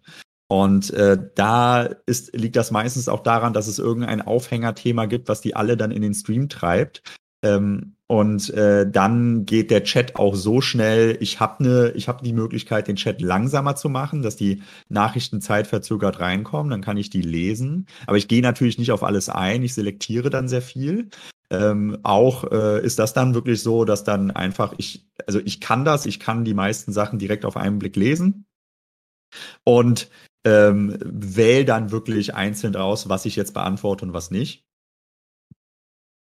Und äh, da ist, liegt das meistens auch daran, dass es irgendein Aufhängerthema gibt, was die alle dann in den Stream treibt. Ähm, und äh, dann geht der Chat auch so schnell. Ich habe ne, ich habe die Möglichkeit, den Chat langsamer zu machen, dass die Nachrichten zeitverzögert reinkommen. Dann kann ich die lesen. Aber ich gehe natürlich nicht auf alles ein. Ich selektiere dann sehr viel. Ähm, auch äh, ist das dann wirklich so, dass dann einfach ich, also ich kann das, ich kann die meisten Sachen direkt auf einen Blick lesen und ähm, wähle dann wirklich einzeln raus, was ich jetzt beantworte und was nicht.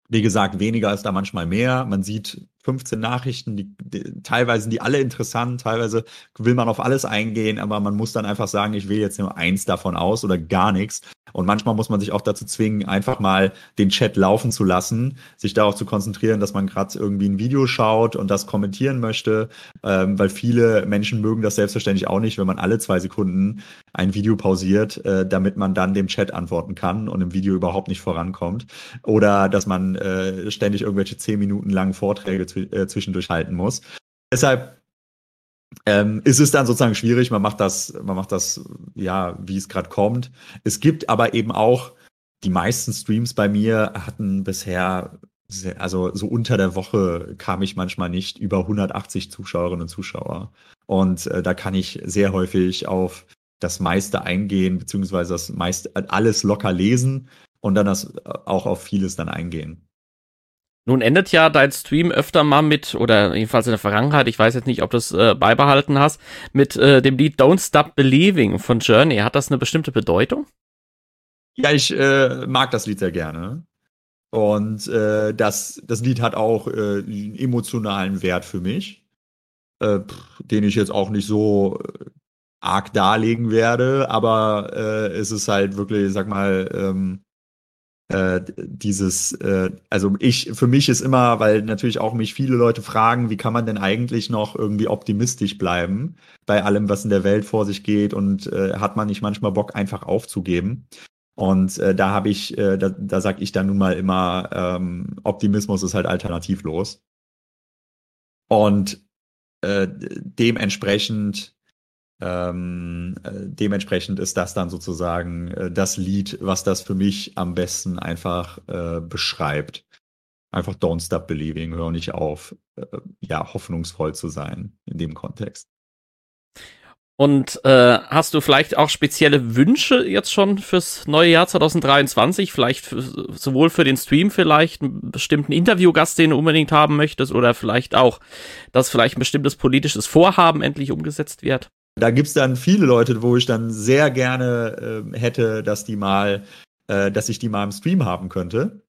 Wie gesagt, weniger ist da manchmal mehr. Man sieht 15 Nachrichten, die, die, teilweise sind die alle interessant, teilweise will man auf alles eingehen, aber man muss dann einfach sagen, ich wähle jetzt nur eins davon aus oder gar nichts. Und manchmal muss man sich auch dazu zwingen, einfach mal den Chat laufen zu lassen, sich darauf zu konzentrieren, dass man gerade irgendwie ein Video schaut und das kommentieren möchte, ähm, weil viele Menschen mögen das selbstverständlich auch nicht, wenn man alle zwei Sekunden ein Video pausiert, äh, damit man dann dem Chat antworten kann und im Video überhaupt nicht vorankommt. Oder dass man äh, ständig irgendwelche zehn Minuten langen Vorträge äh, zwischendurch halten muss. Deshalb ähm, ist es dann sozusagen schwierig. Man macht das, man macht das, ja, wie es gerade kommt. Es gibt aber eben auch die meisten Streams bei mir hatten bisher, sehr, also so unter der Woche kam ich manchmal nicht über 180 Zuschauerinnen und Zuschauer. Und äh, da kann ich sehr häufig auf das meiste eingehen, beziehungsweise das meiste, alles locker lesen und dann das äh, auch auf vieles dann eingehen. Nun endet ja dein Stream öfter mal mit, oder jedenfalls in der Vergangenheit, ich weiß jetzt nicht, ob du es äh, beibehalten hast, mit äh, dem Lied Don't Stop Believing von Journey. Hat das eine bestimmte Bedeutung? Ja, ich äh, mag das Lied sehr gerne. Und äh, das, das Lied hat auch äh, einen emotionalen Wert für mich, äh, den ich jetzt auch nicht so äh, arg darlegen werde, aber äh, es ist halt wirklich, sag mal, ähm, äh, dieses, äh, also ich, für mich ist immer, weil natürlich auch mich viele Leute fragen, wie kann man denn eigentlich noch irgendwie optimistisch bleiben bei allem, was in der Welt vor sich geht und äh, hat man nicht manchmal Bock, einfach aufzugeben? Und äh, da habe ich, äh, da, da sage ich dann nun mal immer, ähm, Optimismus ist halt alternativlos. Und äh, dementsprechend Ähm, äh, dementsprechend ist das dann sozusagen äh, das Lied, was das für mich am besten einfach äh, beschreibt. Einfach Don't Stop Believing, hör nicht auf, äh, ja, hoffnungsvoll zu sein in dem Kontext. Und äh, hast du vielleicht auch spezielle Wünsche jetzt schon fürs neue Jahr 2023? Vielleicht für, sowohl für den Stream vielleicht einen bestimmten Interviewgast, den du unbedingt haben möchtest, oder vielleicht auch, dass vielleicht ein bestimmtes politisches Vorhaben endlich umgesetzt wird? Da gibt's dann viele Leute, wo ich dann sehr gerne äh, hätte, dass die mal, äh, dass ich die mal im Stream haben könnte.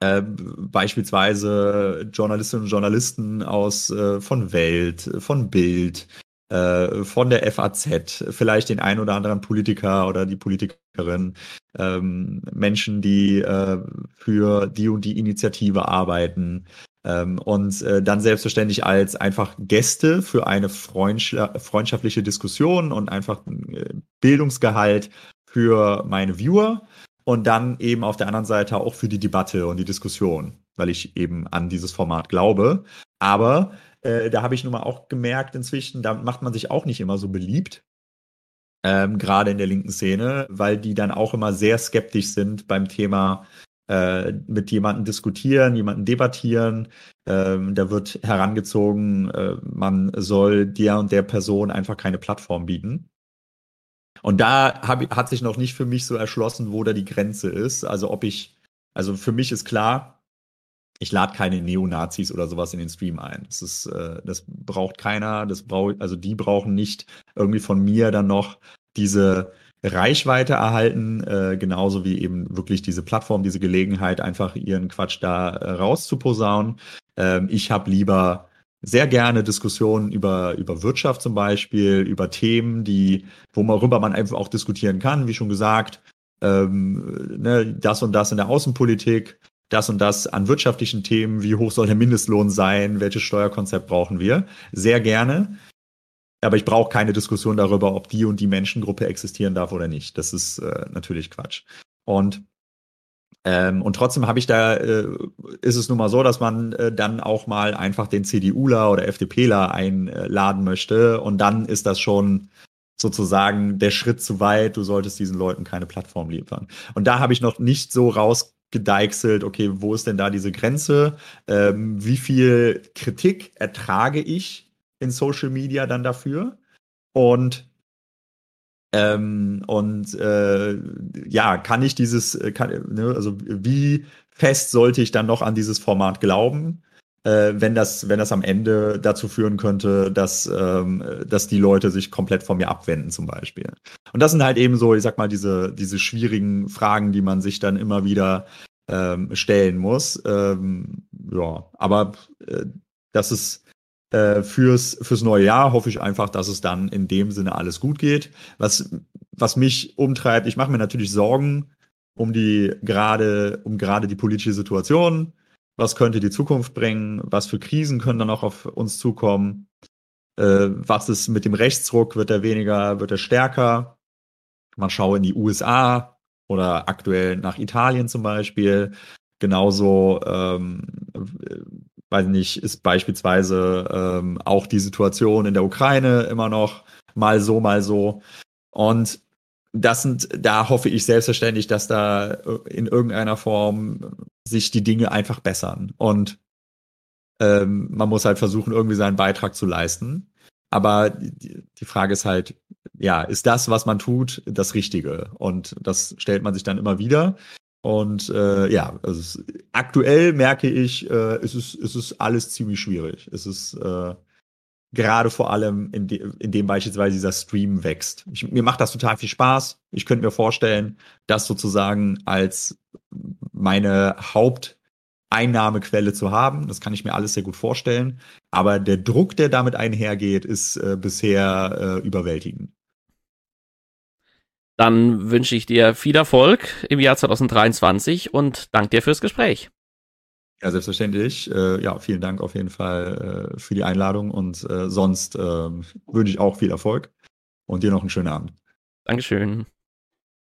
Äh, beispielsweise Journalistinnen und Journalisten aus äh, von Welt, von Bild, äh, von der FAZ, vielleicht den ein oder anderen Politiker oder die Politikerin, ähm, Menschen, die äh, für die und die Initiative arbeiten, ähm, und äh, dann selbstverständlich als einfach Gäste für eine freundschaftliche Diskussion und einfach äh, Bildungsgehalt für meine Viewer und dann eben auf der anderen Seite auch für die Debatte und die Diskussion, weil ich eben an dieses Format glaube. Aber äh, da habe ich nun mal auch gemerkt inzwischen, da macht man sich auch nicht immer so beliebt. Ähm, gerade in der linken Szene, weil die dann auch immer sehr skeptisch sind beim Thema äh, mit jemandem diskutieren, jemanden debattieren. Ähm, da wird herangezogen, äh, man soll der und der Person einfach keine Plattform bieten. Und da hab, hat sich noch nicht für mich so erschlossen, wo da die Grenze ist. Also ob ich, also für mich ist klar, ich lade keine Neonazis oder sowas in den Stream ein. Das ist, äh, das braucht keiner. Das braucht, also die brauchen nicht irgendwie von mir dann noch diese Reichweite erhalten, äh, genauso wie eben wirklich diese Plattform, diese Gelegenheit, einfach ihren Quatsch da äh, rauszuposaunen. Ähm, ich habe lieber sehr gerne Diskussionen über, über Wirtschaft zum Beispiel, über Themen, die, worüber man einfach auch diskutieren kann, wie schon gesagt, ähm, ne, das und das in der Außenpolitik, das und das an wirtschaftlichen Themen, wie hoch soll der Mindestlohn sein, welches Steuerkonzept brauchen wir. Sehr gerne. Aber ich brauche keine Diskussion darüber, ob die und die Menschengruppe existieren darf oder nicht. Das ist äh, natürlich Quatsch. Und ähm, und trotzdem habe ich da, äh, ist es nun mal so, dass man äh, dann auch mal einfach den CDUler oder FDPler einladen möchte. Und dann ist das schon sozusagen der Schritt zu weit. Du solltest diesen Leuten keine Plattform liefern. Und da habe ich noch nicht so rausgedeichselt, okay, wo ist denn da diese Grenze? Ähm, wie viel Kritik ertrage ich in Social Media dann dafür. Und ähm, und äh, ja, kann ich dieses, äh, kann, ne, also wie fest sollte ich dann noch an dieses Format glauben, äh, wenn das, wenn das am Ende dazu führen könnte, dass, ähm, dass die Leute sich komplett von mir abwenden, zum Beispiel. Und das sind halt eben so, ich sag mal, diese, diese schwierigen Fragen, die man sich dann immer wieder ähm, stellen muss. Ähm, ja, aber äh, das ist äh, fürs, fürs neue Jahr hoffe ich einfach, dass es dann in dem Sinne alles gut geht. Was, was mich umtreibt, ich mache mir natürlich Sorgen um die gerade, um gerade die politische Situation. Was könnte die Zukunft bringen? Was für Krisen können dann auch auf uns zukommen? Äh, was ist mit dem Rechtsruck? Wird er weniger, wird er stärker? Man schaue in die USA oder aktuell nach Italien zum Beispiel. Genauso ähm, weiß nicht, ist beispielsweise ähm, auch die Situation in der Ukraine immer noch mal so, mal so. Und das sind, da hoffe ich selbstverständlich, dass da äh, in irgendeiner Form sich die Dinge einfach bessern. Und ähm, man muss halt versuchen, irgendwie seinen Beitrag zu leisten. Aber die, die Frage ist halt, ja, ist das, was man tut, das Richtige? Und das stellt man sich dann immer wieder. Und äh, ja, also aktuell merke ich, äh, es, ist, es ist alles ziemlich schwierig. Es ist äh, gerade vor allem, in, de in dem beispielsweise dieser Stream wächst. Ich, mir macht das total viel Spaß. Ich könnte mir vorstellen, das sozusagen als meine Haupteinnahmequelle zu haben. Das kann ich mir alles sehr gut vorstellen. Aber der Druck, der damit einhergeht, ist äh, bisher äh, überwältigend. Dann wünsche ich dir viel Erfolg im Jahr 2023 und danke dir fürs Gespräch. Ja, selbstverständlich. Äh, ja, vielen Dank auf jeden Fall äh, für die Einladung und äh, sonst äh, wünsche ich auch viel Erfolg und dir noch einen schönen Abend. Dankeschön.